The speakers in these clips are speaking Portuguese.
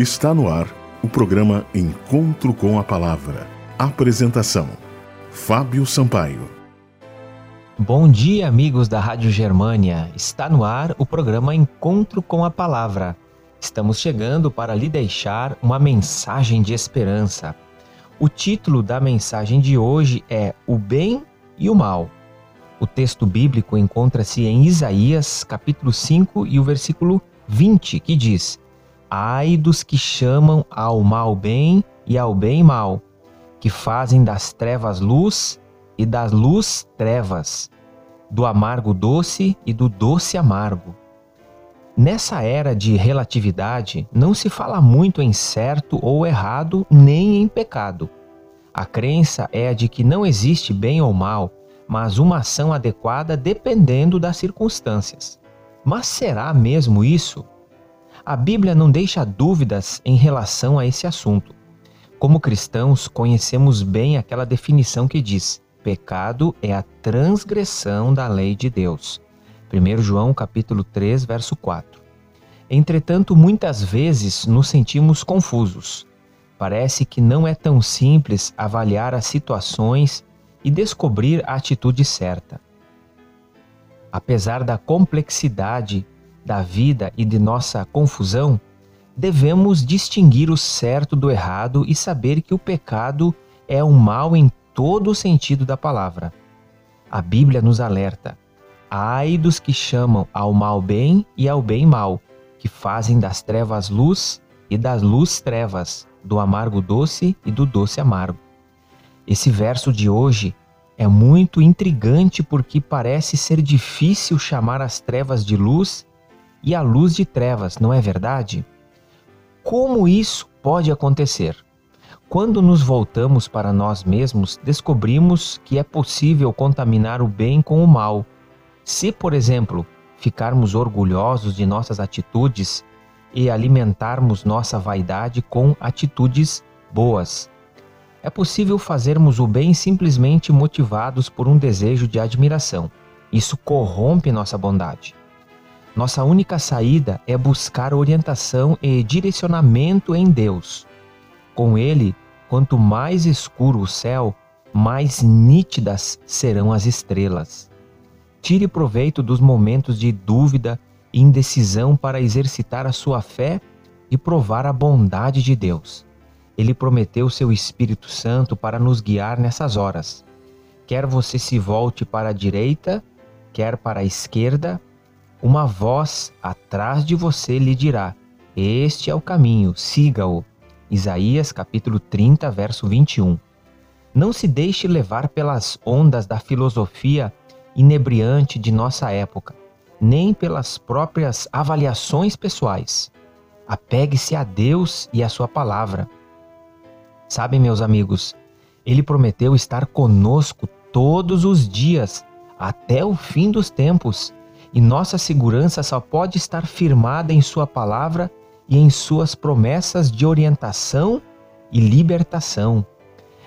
Está no ar o programa Encontro com a Palavra. Apresentação: Fábio Sampaio. Bom dia, amigos da Rádio Germânia. Está no ar o programa Encontro com a Palavra. Estamos chegando para lhe deixar uma mensagem de esperança. O título da mensagem de hoje é O Bem e o Mal. O texto bíblico encontra-se em Isaías, capítulo 5 e o versículo 20, que diz: Ai dos que chamam ao mal bem e ao bem mal, que fazem das trevas luz e das luz trevas, do amargo doce e do doce amargo. Nessa era de relatividade, não se fala muito em certo ou errado, nem em pecado. A crença é a de que não existe bem ou mal, mas uma ação adequada dependendo das circunstâncias. Mas será mesmo isso? A Bíblia não deixa dúvidas em relação a esse assunto. Como cristãos, conhecemos bem aquela definição que diz: pecado é a transgressão da lei de Deus. 1 João capítulo 3, verso 4. Entretanto, muitas vezes nos sentimos confusos. Parece que não é tão simples avaliar as situações e descobrir a atitude certa. Apesar da complexidade da vida e de nossa confusão, devemos distinguir o certo do errado e saber que o pecado é um mal em todo o sentido da palavra. A Bíblia nos alerta: ai dos que chamam ao mal bem e ao bem mal, que fazem das trevas luz e das luz trevas, do amargo doce e do doce amargo. Esse verso de hoje é muito intrigante porque parece ser difícil chamar as trevas de luz e a luz de trevas, não é verdade? Como isso pode acontecer? Quando nos voltamos para nós mesmos, descobrimos que é possível contaminar o bem com o mal. Se, por exemplo, ficarmos orgulhosos de nossas atitudes e alimentarmos nossa vaidade com atitudes boas. É possível fazermos o bem simplesmente motivados por um desejo de admiração. Isso corrompe nossa bondade. Nossa única saída é buscar orientação e direcionamento em Deus. Com Ele, quanto mais escuro o céu, mais nítidas serão as estrelas. Tire proveito dos momentos de dúvida e indecisão para exercitar a sua fé e provar a bondade de Deus. Ele prometeu seu Espírito Santo para nos guiar nessas horas. Quer você se volte para a direita, quer para a esquerda, uma voz atrás de você lhe dirá: Este é o caminho, siga-o. Isaías capítulo 30, verso 21. Não se deixe levar pelas ondas da filosofia inebriante de nossa época, nem pelas próprias avaliações pessoais. Apegue-se a Deus e a sua palavra. Sabem, meus amigos, ele prometeu estar conosco todos os dias, até o fim dos tempos e nossa segurança só pode estar firmada em Sua palavra e em Suas promessas de orientação e libertação.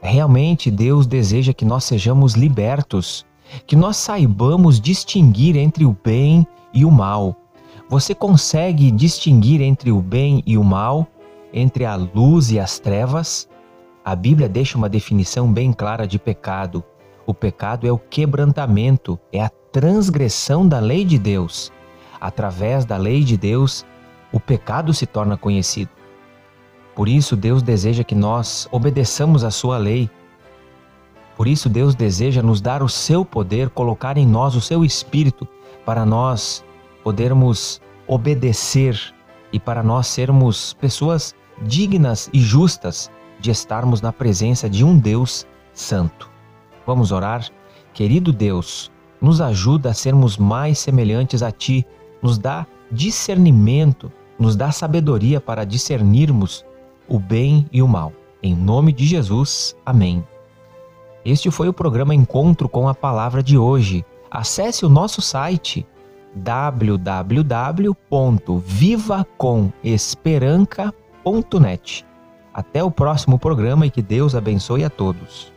Realmente Deus deseja que nós sejamos libertos, que nós saibamos distinguir entre o bem e o mal. Você consegue distinguir entre o bem e o mal, entre a luz e as trevas? A Bíblia deixa uma definição bem clara de pecado. O pecado é o quebrantamento, é a transgressão da lei de Deus. Através da lei de Deus, o pecado se torna conhecido. Por isso, Deus deseja que nós obedeçamos a sua lei. Por isso, Deus deseja nos dar o seu poder, colocar em nós o seu espírito, para nós podermos obedecer e para nós sermos pessoas dignas e justas de estarmos na presença de um Deus santo. Vamos orar? Querido Deus, nos ajuda a sermos mais semelhantes a Ti, nos dá discernimento, nos dá sabedoria para discernirmos o bem e o mal. Em nome de Jesus, amém. Este foi o programa Encontro com a Palavra de hoje. Acesse o nosso site www.vivacomesperanca.net. Até o próximo programa e que Deus abençoe a todos.